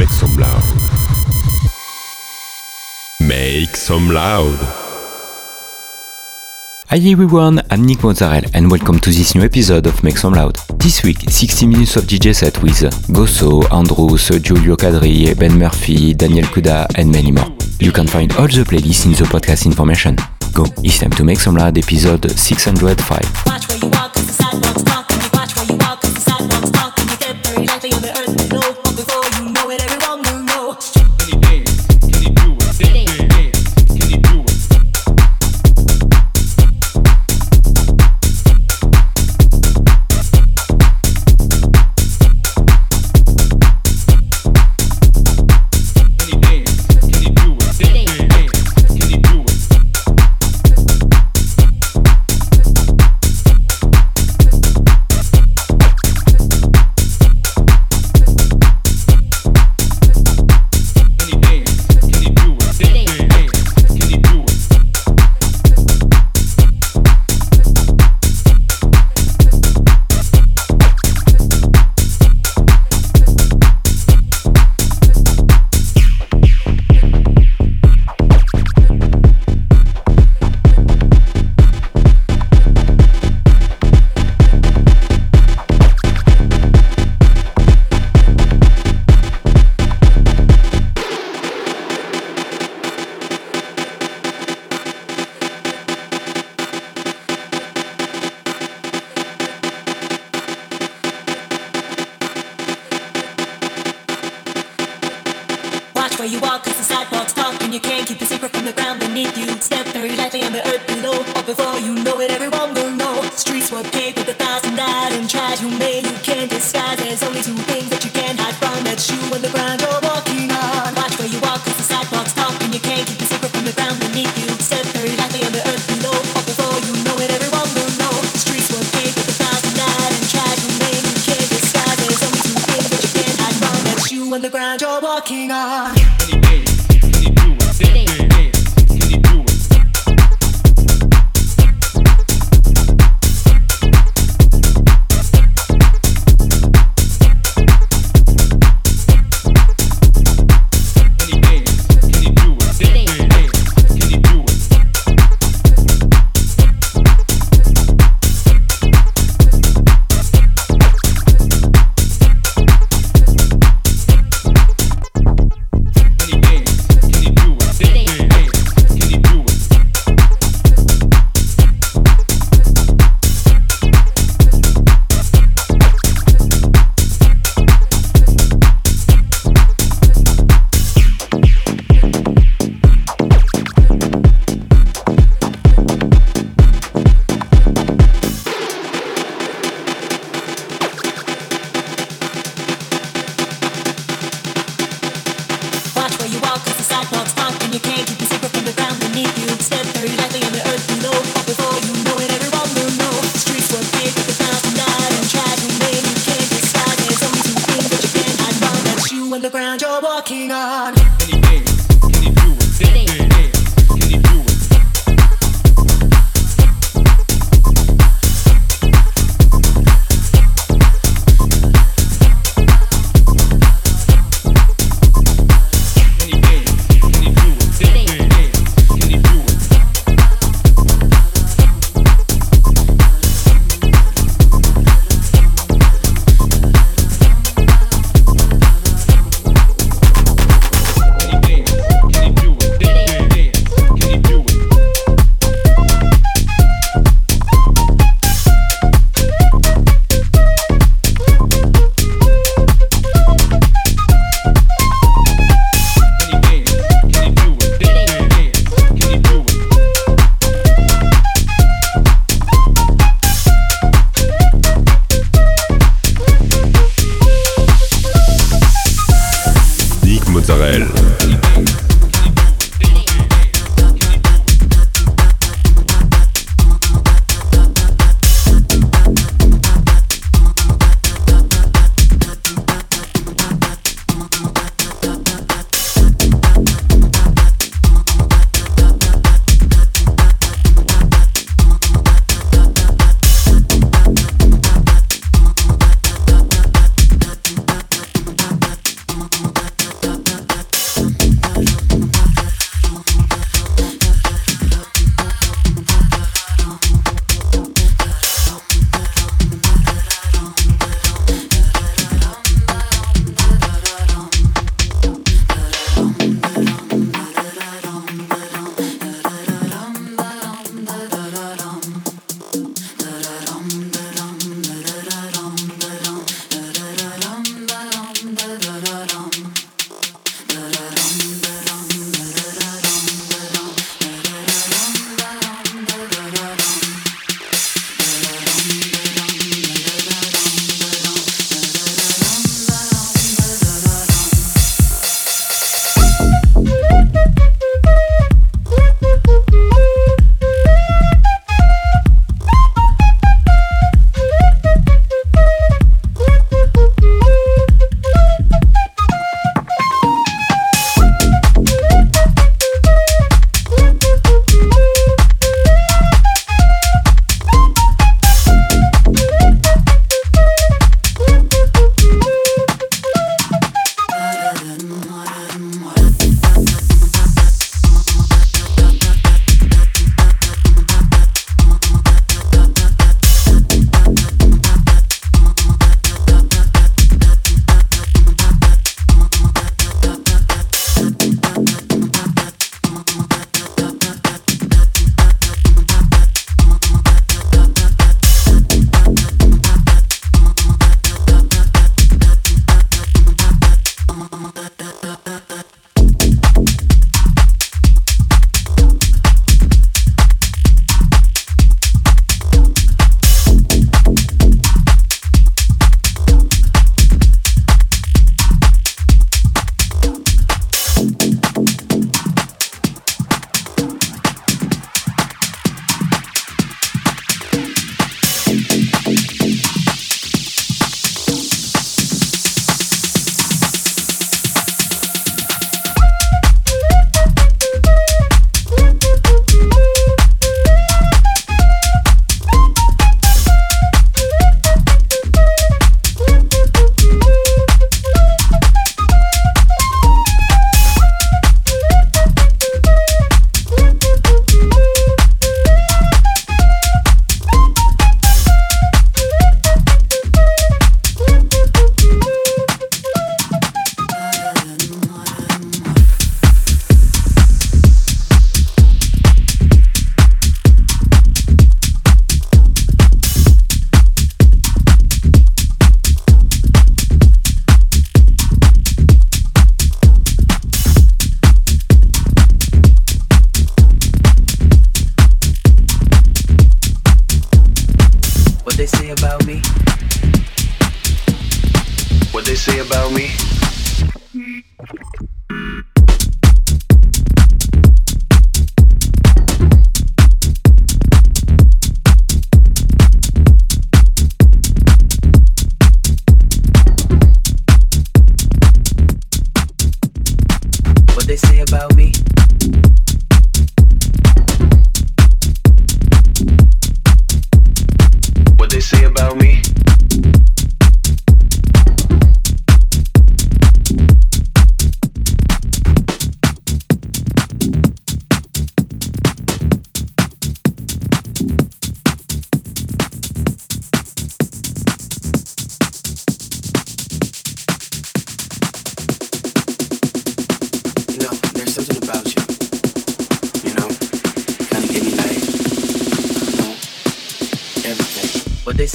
Make some loud. Make some loud. Hi everyone, I'm Nick Mozzarella and welcome to this new episode of Make Some Loud. This week, 60 minutes of DJ set with Gosso, Andrews, Giulio Cadri, Ben Murphy, Daniel Kuda and many more. You can find all the playlists in the podcast information. Go, it's time to Make Some Loud episode 605.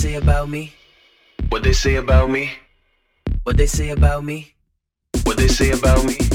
Say about me? What they say about me? What they say about me?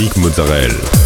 Dominique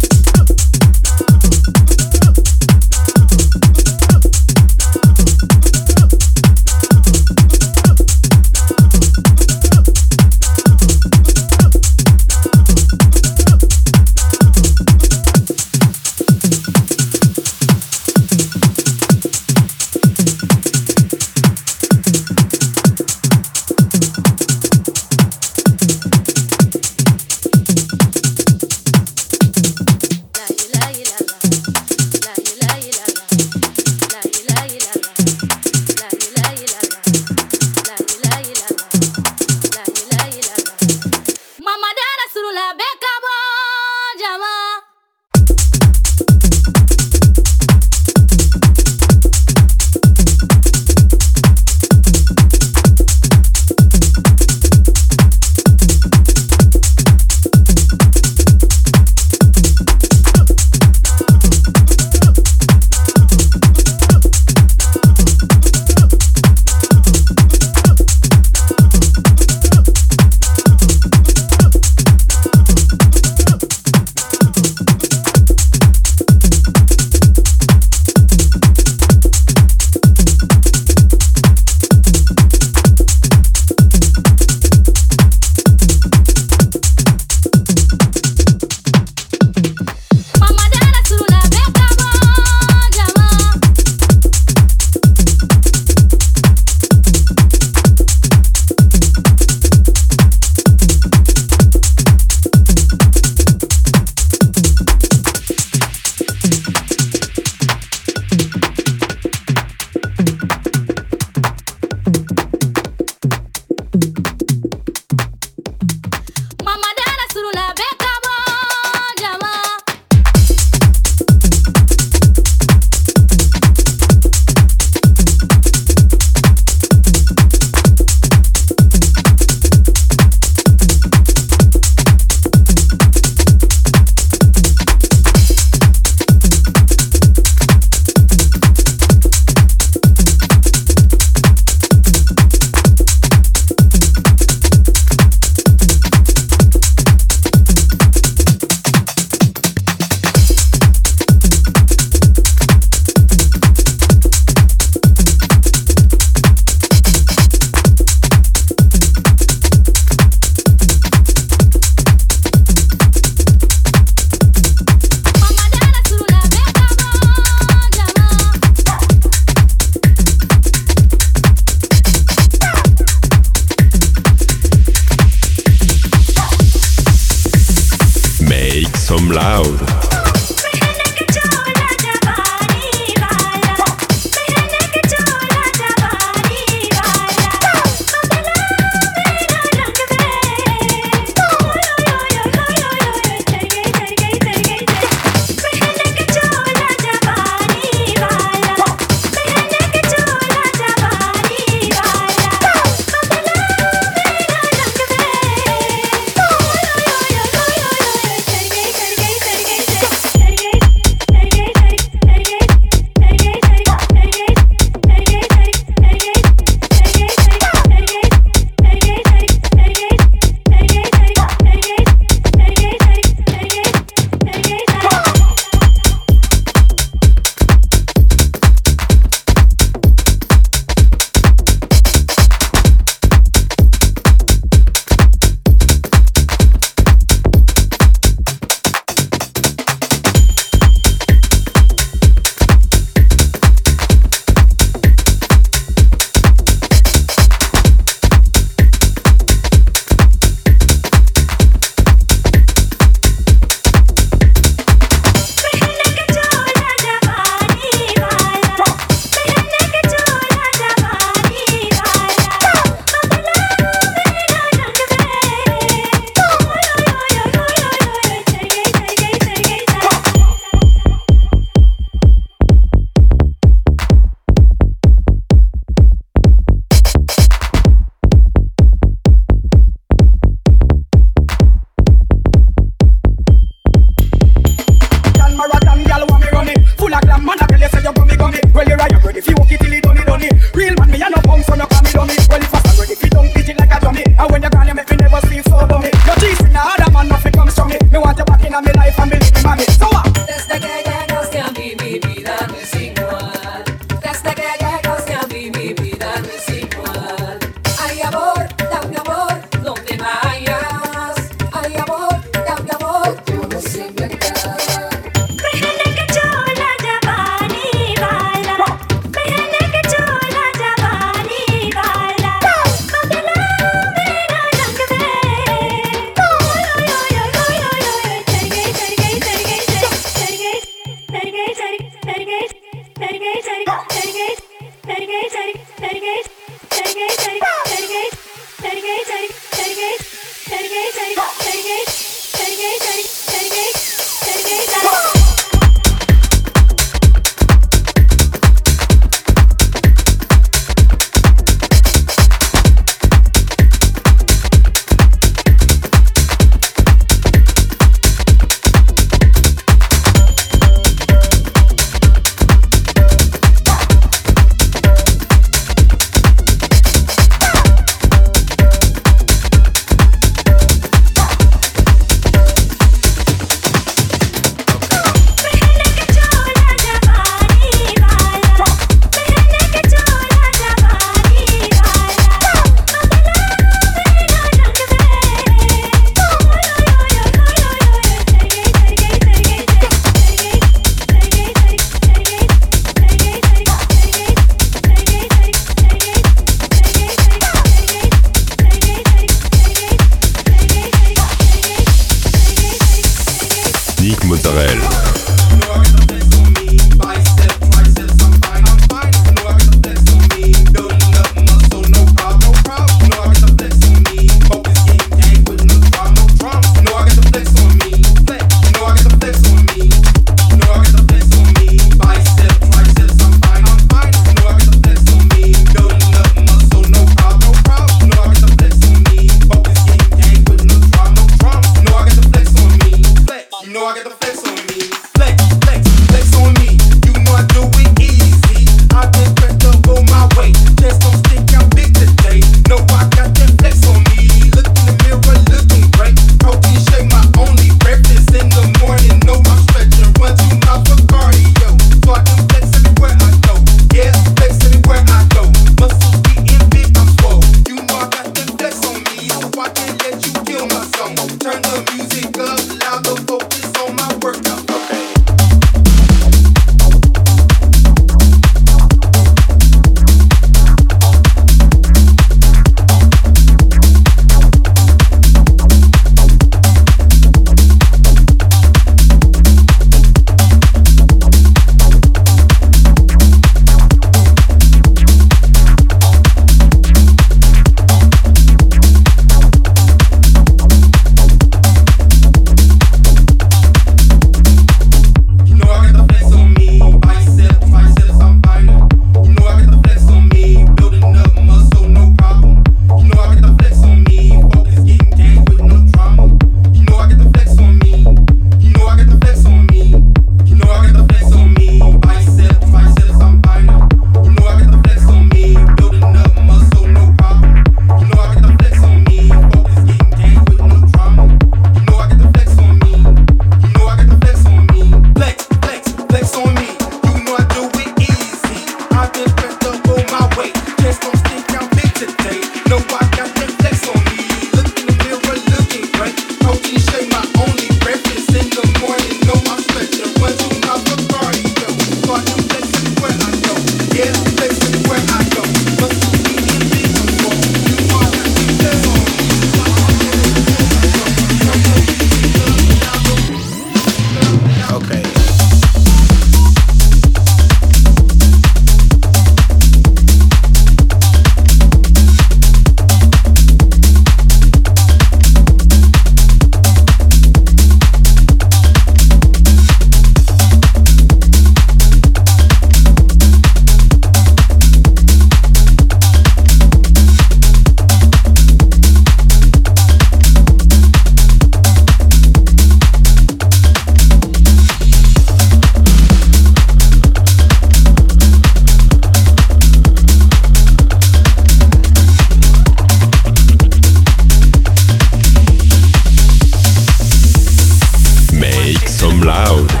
loud.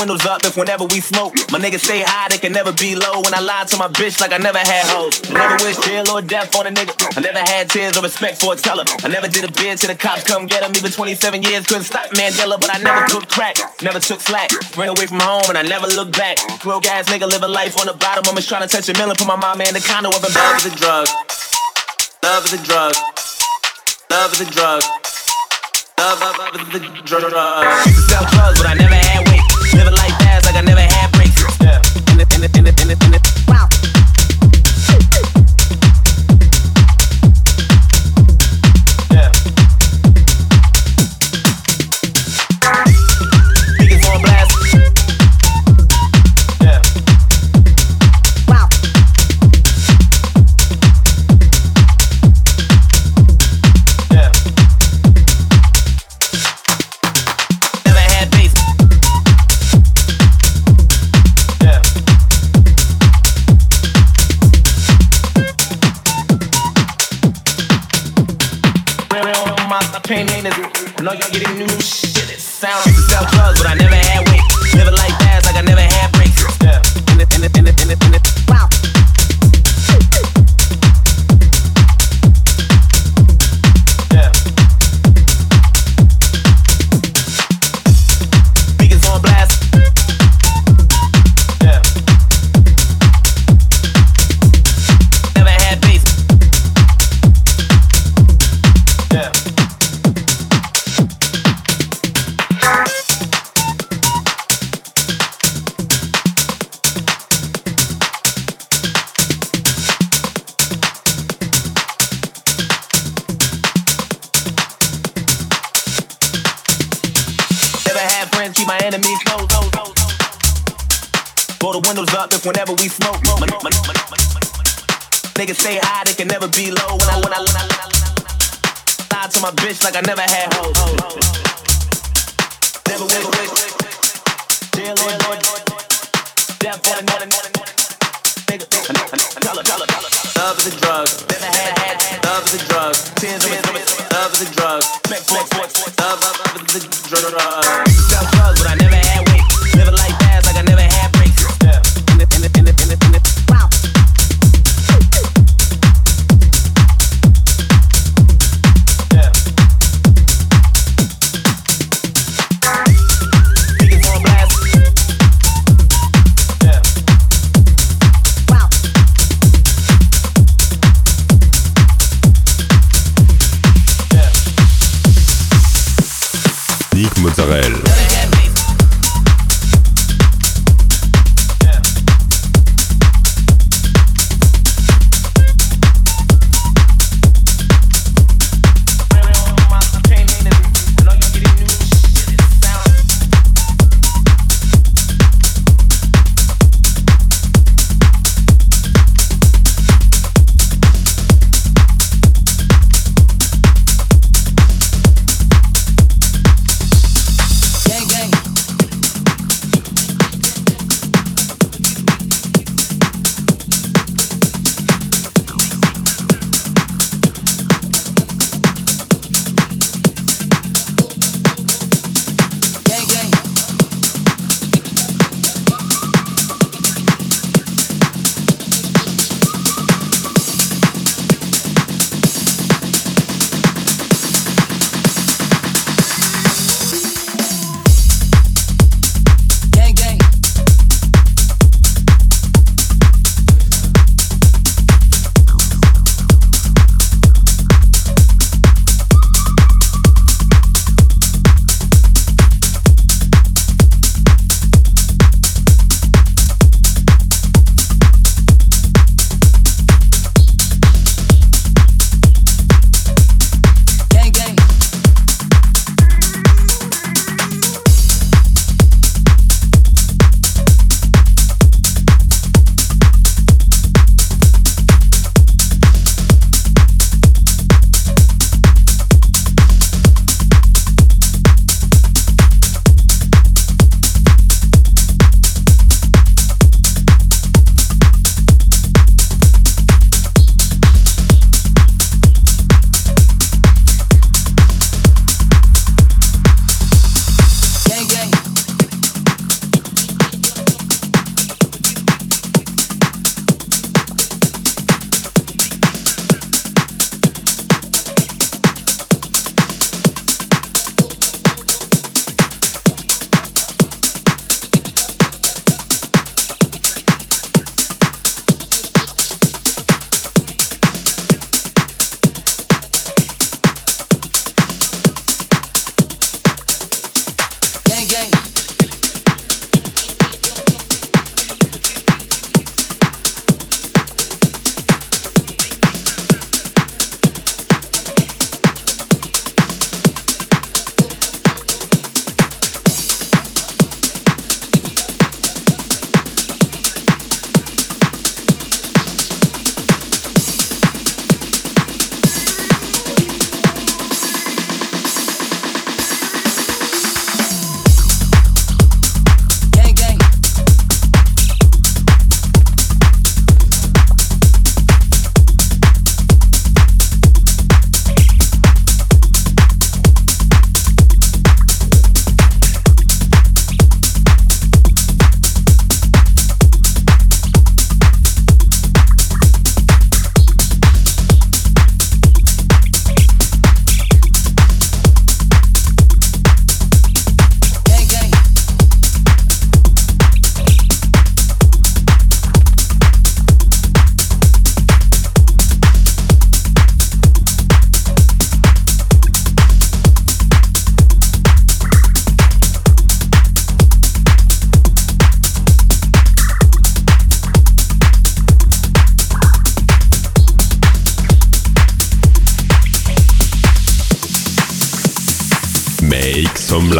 Windows up if whenever we smoke. My niggas stay high, they can never be low. When I lie to my bitch like I never had hoes. Never wish jail or death on a nigga. I never had tears or respect for a teller. I never did a bid till the cops come get him. Even 27 years couldn't stop Mandela, but I never took crack. Never took slack. Ran away from home and I never looked back. Broke ass nigga live a life on the bottom. I'm just trying to touch a million. Put my mama in the condo of a love is a drug. Love is a drug. Love is a drug. Love, love, love is a drug. Used to sell drugs, but I never had In it, in it, in it, in it, in it. Wow.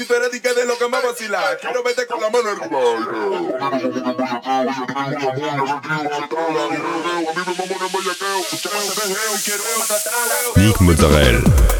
Si tú eres de lo que me vacila, quiero verte con la mano arriba. Nick Mozzarella.